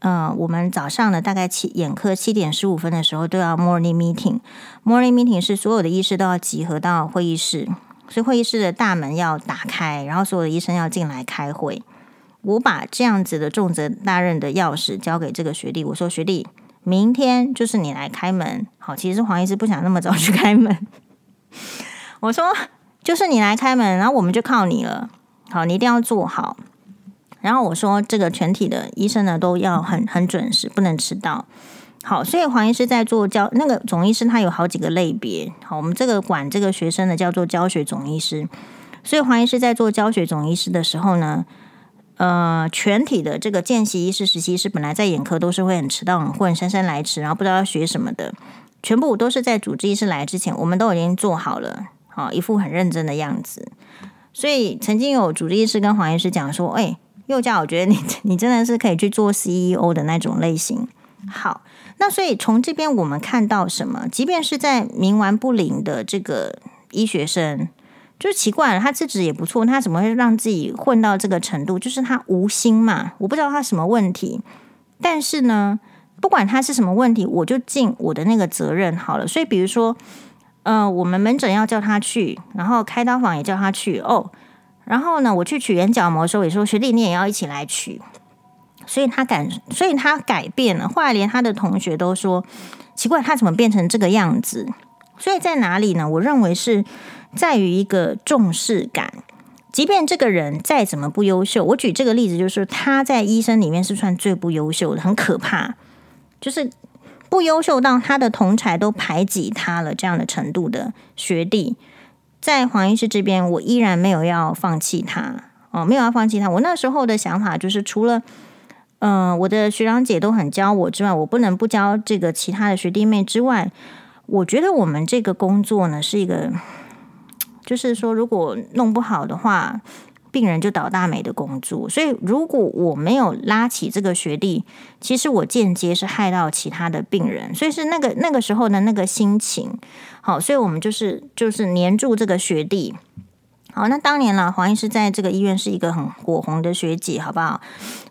A: 呃，我们早上的大概七眼科七点十五分的时候都要 morning meeting。morning meeting 是所有的医师都要集合到会议室，所以会议室的大门要打开，然后所有的医生要进来开会。我把这样子的重责大任的钥匙交给这个学弟，我说学弟，明天就是你来开门。好，其实黄医师不想那么早去开门。我说就是你来开门，然后我们就靠你了。好，你一定要做好。然后我说这个全体的医生呢都要很很准时，不能迟到。好，所以黄医师在做教那个总医师，他有好几个类别。好，我们这个管这个学生的叫做教学总医师。所以黄医师在做教学总医师的时候呢。呃，全体的这个见习医师、实习医师本来在眼科都是会很迟到、很混、姗姗来迟，然后不知道要学什么的，全部都是在主治医师来之前，我们都已经做好了，好一副很认真的样子。所以曾经有主治医师跟黄医师讲说：“哎，宥嘉，我觉得你 你真的是可以去做 CEO 的那种类型。”好，那所以从这边我们看到什么？即便是在冥顽不灵的这个医学生。就奇怪了，他资质也不错，他怎么会让自己混到这个程度？就是他无心嘛，我不知道他什么问题。但是呢，不管他是什么问题，我就尽我的那个责任好了。所以，比如说，呃，我们门诊要叫他去，然后开刀房也叫他去哦。然后呢，我去取眼角膜的时候也说学弟你也要一起来取。所以他改，所以他改变了。后来连他的同学都说奇怪，他怎么变成这个样子？所以在哪里呢？我认为是。在于一个重视感，即便这个人再怎么不优秀，我举这个例子，就是他在医生里面是算最不优秀的，很可怕，就是不优秀到他的同侪都排挤他了这样的程度的学弟，在黄医师这边，我依然没有要放弃他哦，没有要放弃他。我那时候的想法就是，除了嗯、我的学长姐都很教我之外，我不能不教这个其他的学弟妹之外，我觉得我们这个工作呢是一个。就是说，如果弄不好的话，病人就倒大霉的工作。所以，如果我没有拉起这个学弟，其实我间接是害到其他的病人。所以是那个那个时候的那个心情。好，所以我们就是就是黏住这个学弟。好，那当年了，黄医师在这个医院是一个很火红的学姐，好不好？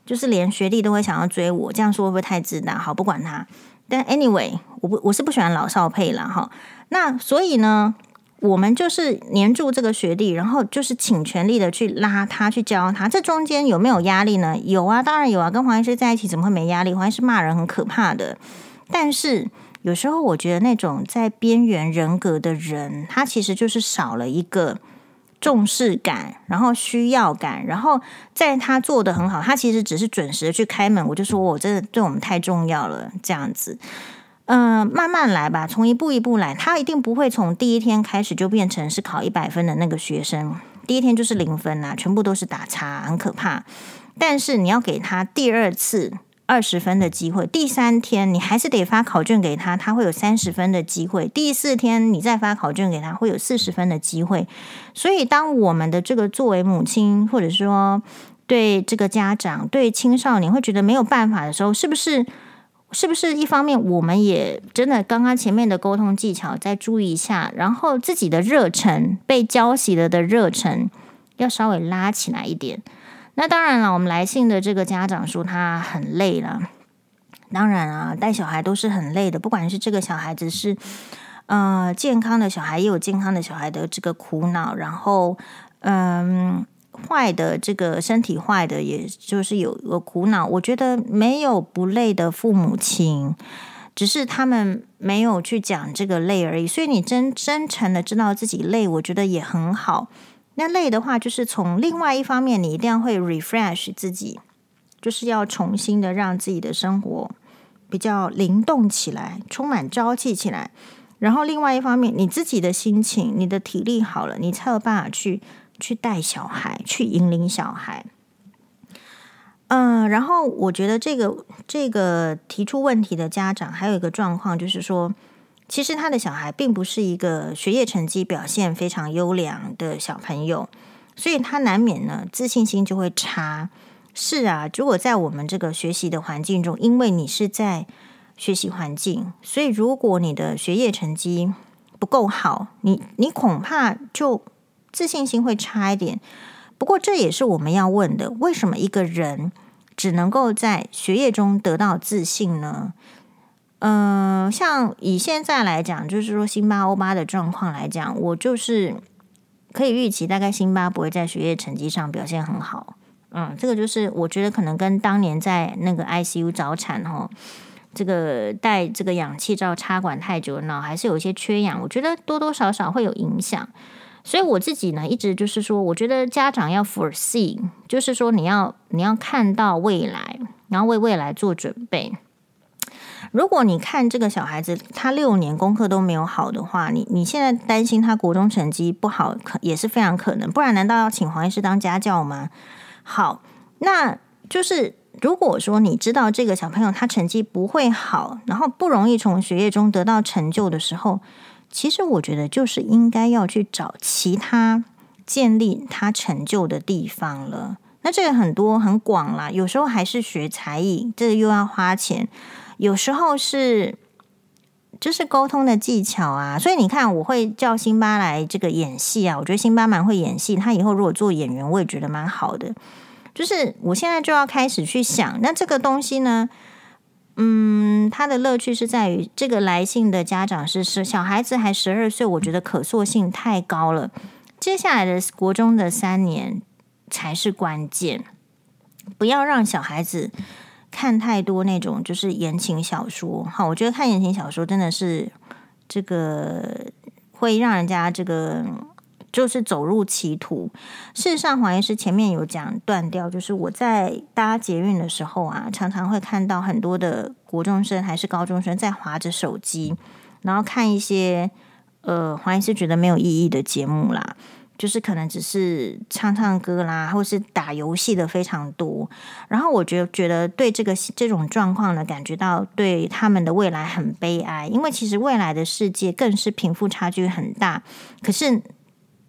A: 就是连学弟都会想要追我，这样说会不会太自大？好，不管他。但 anyway，我不我是不喜欢老少配了哈。那所以呢？我们就是黏住这个学弟，然后就是尽全力的去拉他，去教他。这中间有没有压力呢？有啊，当然有啊。跟黄医师在一起怎么会没压力？黄医师骂人很可怕的。但是有时候我觉得那种在边缘人格的人，他其实就是少了一个重视感，然后需要感，然后在他做得很好，他其实只是准时的去开门。我就说我真的对我们太重要了，这样子。嗯、慢慢来吧，从一步一步来。他一定不会从第一天开始就变成是考一百分的那个学生，第一天就是零分呐、全部都是打叉，很可怕。但是你要给他第二次二十分的机会，第三天你还是得发考卷给他，他会有三十分的机会。第四天你再发考卷给他，会有四十分的机会。所以，当我们的这个作为母亲，或者说对这个家长、对青少年会觉得没有办法的时候，是不是？是不是一方面，我们也真的刚刚前面的沟通技巧再注意一下，然后自己的热忱被浇熄了的热忱要稍微拉起来一点。那当然了，我们来信的这个家长说他很累了。当然啊，带小孩都是很累的，不管是这个小孩子是呃健康的小孩，也有健康的小孩的这个苦恼，然后嗯。坏的这个身体坏的，也就是有个苦恼。我觉得没有不累的父母亲，只是他们没有去讲这个累而已。所以你真真诚的知道自己累，我觉得也很好。那累的话，就是从另外一方面，你一定要会 refresh 自己，就是要重新的让自己的生活比较灵动起来，充满朝气起来。然后另外一方面，你自己的心情、你的体力好了，你才有办法去。去带小孩，去引领小孩，嗯、然后我觉得这个这个提出问题的家长还有一个状况，就是说，其实他的小孩并不是一个学业成绩表现非常优良的小朋友，所以他难免呢自信心就会差。是啊，如果在我们这个学习的环境中，因为你是在学习环境，所以如果你的学业成绩不够好，你你恐怕就。自信心会差一点，不过这也是我们要问的：为什么一个人只能够在学业中得到自信呢？嗯、像以现在来讲，就是说辛巴欧巴的状况来讲，我就是可以预期，大概辛巴不会在学业成绩上表现很好。嗯，这个就是我觉得可能跟当年在那个 ICU 早产哈，这个带这个氧气罩插管太久，脑还是有一些缺氧，我觉得多多少少会有影响。所以我自己呢，一直就是说，我觉得家长要 foresee，就是说你要你要看到未来，然后为未来做准备。如果你看这个小孩子他六年功课都没有好的话，你你现在担心他国中成绩不好，可也是非常可能。不然难道要请黄医师当家教吗？好，那就是如果说你知道这个小朋友他成绩不会好，然后不容易从学业中得到成就的时候。其实我觉得就是应该要去找其他建立他成就的地方了。那这个很多很广啦，有时候还是学才艺，这个又要花钱；有时候是就是沟通的技巧啊。所以你看，我会叫辛巴来这个演戏啊，我觉得辛巴蛮会演戏。他以后如果做演员，我也觉得蛮好的。就是我现在就要开始去想，那这个东西呢？嗯，他的乐趣是在于这个来信的家长是是小孩子还十二岁，我觉得可塑性太高了。接下来的国中的三年才是关键，不要让小孩子看太多那种就是言情小说。好，我觉得看言情小说真的是这个会让人家这个。就是走入歧途。事实上，黄医师前面有讲断掉，就是我在搭捷运的时候啊，常常会看到很多的国中生还是高中生在滑着手机，然后看一些呃黄医师觉得没有意义的节目啦，就是可能只是唱唱歌啦，或是打游戏的非常多。然后我觉得觉得对这个这种状况呢，感觉到对他们的未来很悲哀，因为其实未来的世界更是贫富差距很大，可是。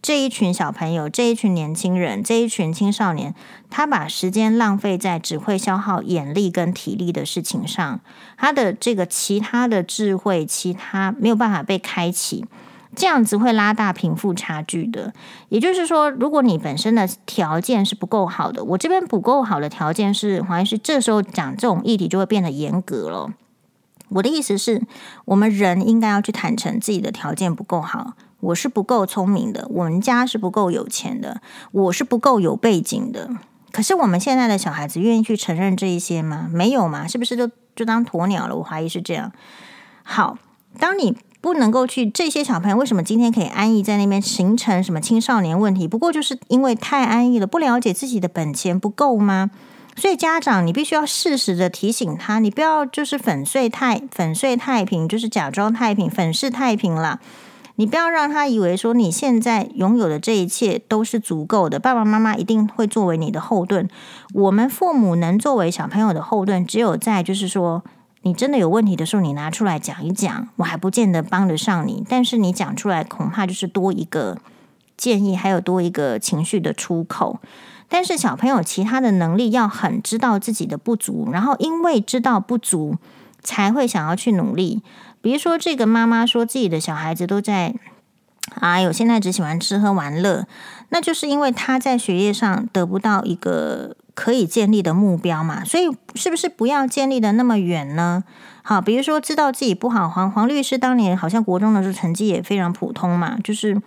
A: 这一群小朋友，这一群年轻人，这一群青少年，他把时间浪费在只会消耗眼力跟体力的事情上，他的这个其他的智慧，其他没有办法被开启，这样子会拉大贫富差距的。也就是说，如果你本身的条件是不够好的，我这边不够好的条件是，黄医师这时候讲这种议题就会变得严格了。我的意思是，我们人应该要去坦诚自己的条件不够好。我是不够聪明的，我们家是不够有钱的，我是不够有背景的。可是我们现在的小孩子愿意去承认这一些吗？没有嘛？是不是就就当鸵鸟了？我怀疑是这样。好，当你不能够去这些小朋友，为什么今天可以安逸在那边形成什么青少年问题？不过就是因为太安逸了，不了解自己的本钱不够吗？所以家长你必须要适时的提醒他，你不要就是粉碎太粉碎太平，就是假装太平，粉饰太平了。你不要让他以为说你现在拥有的这一切都是足够的，爸爸妈妈一定会作为你的后盾。我们父母能作为小朋友的后盾，只有在就是说你真的有问题的时候，你拿出来讲一讲，我还不见得帮得上你。但是你讲出来，恐怕就是多一个建议，还有多一个情绪的出口。但是小朋友其他的能力要很知道自己的不足，然后因为知道不足，才会想要去努力。比如说，这个妈妈说自己的小孩子都在，哎呦，现在只喜欢吃喝玩乐，那就是因为他在学业上得不到一个可以建立的目标嘛。所以是不是不要建立的那么远呢？好，比如说知道自己不好，黄黄律师当年好像国中的时候成绩也非常普通嘛，就是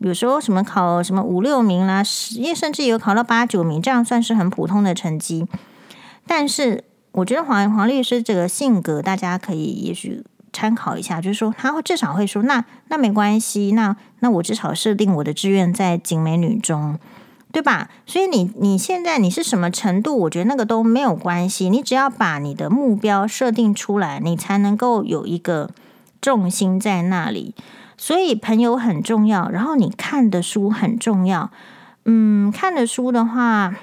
A: 有时候什么考什么五六名啦，十甚至有考到八九名，这样算是很普通的成绩。但是我觉得黄黄律师这个性格，大家可以也许参考一下，就是说他会至少会说，那那没关系，那那我至少设定我的志愿在景美女中。对吧？所以你你现在你是什么程度？我觉得那个都没有关系。你只要把你的目标设定出来，你才能够有一个重心在那里。所以朋友很重要，然后你看的书很重要。嗯，看的书的话，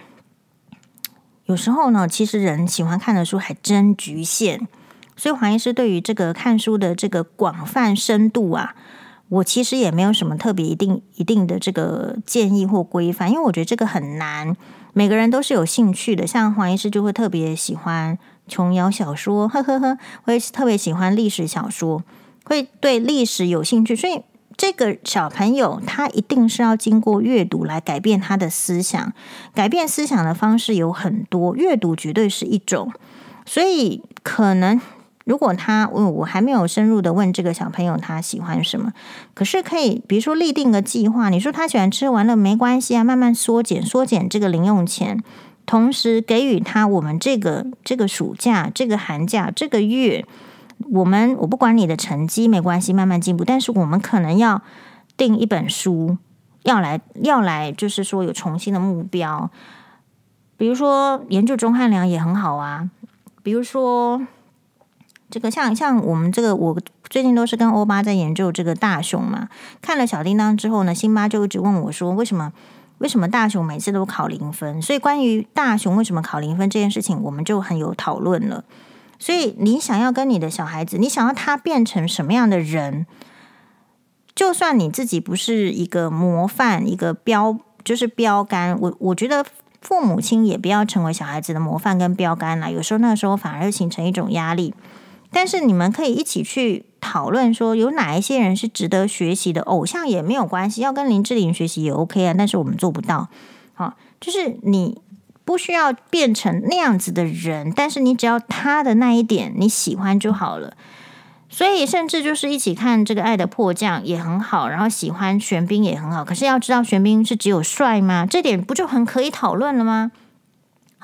A: 有时候呢，其实人喜欢看的书还真局限。所以黄医师对于这个看书的这个广泛深度啊。我其实也没有什么特别一定一定的这个建议或规范，因为我觉得这个很难。每个人都是有兴趣的，像黄医师就会特别喜欢琼瑶小说，呵呵呵，会特别喜欢历史小说，会对历史有兴趣。所以这个小朋友他一定是要经过阅读来改变他的思想，改变思想的方式有很多，阅读绝对是一种。所以可能。如果他，我我还没有深入的问这个小朋友他喜欢什么，可是可以，比如说立定个计划。你说他喜欢吃完了没关系啊，慢慢缩减缩减这个零用钱，同时给予他我们这个这个暑假、这个寒假、这个月，我们我不管你的成绩没关系，慢慢进步。但是我们可能要定一本书，要来要来，就是说有重新的目标。比如说研究钟汉良也很好啊，比如说。这个像像我们这个，我最近都是跟欧巴在研究这个大熊嘛。看了小叮当之后呢，辛巴就一直问我说：“为什么为什么大熊每次都考零分？”所以关于大熊为什么考零分这件事情，我们就很有讨论了。所以你想要跟你的小孩子，你想要他变成什么样的人？就算你自己不是一个模范，一个标就是标杆，我我觉得父母亲也不要成为小孩子的模范跟标杆啦。有时候那个时候反而形成一种压力。但是你们可以一起去讨论，说有哪一些人是值得学习的，偶像也没有关系，要跟林志玲学习也 OK 啊。但是我们做不到，好，就是你不需要变成那样子的人，但是你只要他的那一点你喜欢就好了。所以甚至就是一起看这个《爱的迫降》也很好，然后喜欢玄彬也很好。可是要知道玄彬是只有帅吗？这点不就很可以讨论了吗？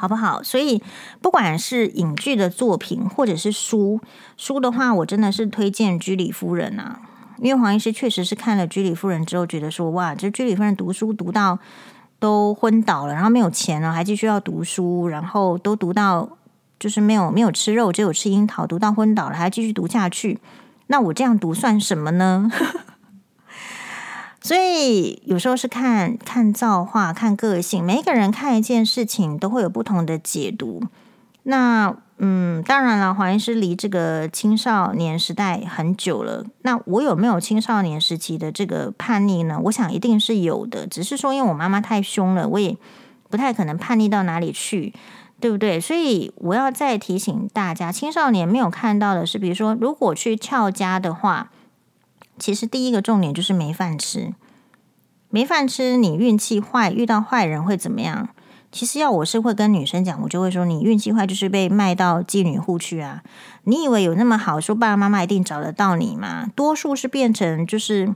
A: 好不好？所以不管是影剧的作品，或者是书，书的话，我真的是推荐《居里夫人》啊，因为黄医师确实是看了《居里夫人》之后，觉得说哇，这居里夫人读书读到都昏倒了，然后没有钱了，还继续要读书，然后都读到就是没有没有吃肉，只有吃樱桃，读到昏倒了，还继续读下去，那我这样读算什么呢？所以有时候是看看造化，看个性。每一个人看一件事情都会有不同的解读。那嗯，当然了，黄医师离这个青少年时代很久了。那我有没有青少年时期的这个叛逆呢？我想一定是有的。只是说，因为我妈妈太凶了，我也不太可能叛逆到哪里去，对不对？所以我要再提醒大家，青少年没有看到的是，比如说，如果去翘家的话。其实第一个重点就是没饭吃，没饭吃，你运气坏，遇到坏人会怎么样？其实要我是会跟女生讲，我就会说你运气坏就是被卖到妓女户去啊！你以为有那么好，说爸爸妈妈一定找得到你吗？多数是变成就是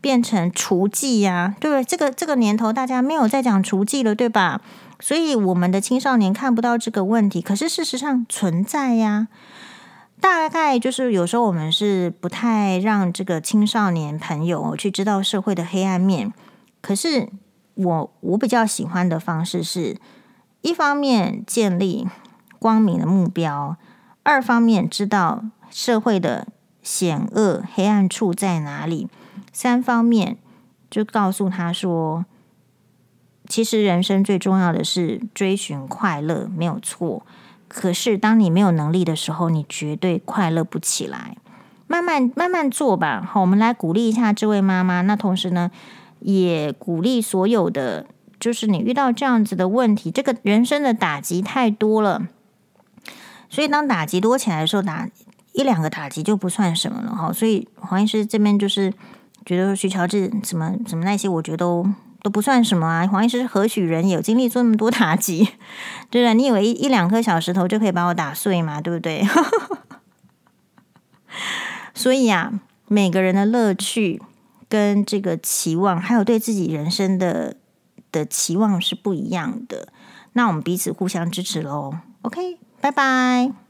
A: 变成雏妓呀，对不对？这个这个年头大家没有在讲雏妓了，对吧？所以我们的青少年看不到这个问题，可是事实上存在呀。大概就是有时候我们是不太让这个青少年朋友去知道社会的黑暗面。可是我我比较喜欢的方式是，一方面建立光明的目标，二方面知道社会的险恶黑暗处在哪里，三方面就告诉他说，其实人生最重要的是追寻快乐，没有错。可是，当你没有能力的时候，你绝对快乐不起来。慢慢慢慢做吧。好，我们来鼓励一下这位妈妈。那同时呢，也鼓励所有的，就是你遇到这样子的问题，这个人生的打击太多了。所以，当打击多起来的时候，打一两个打击就不算什么了。哈，所以黄医师这边就是觉得徐乔治什么什么那些，我觉得都都不算什么啊。黄医师何许人，有精力做那么多打击，对不对？你以为一一两颗小石头就可以把我打碎吗？对不对？所以啊，每个人的乐趣跟这个期望，还有对自己人生的的期望是不一样的。那我们彼此互相支持喽。OK，拜拜。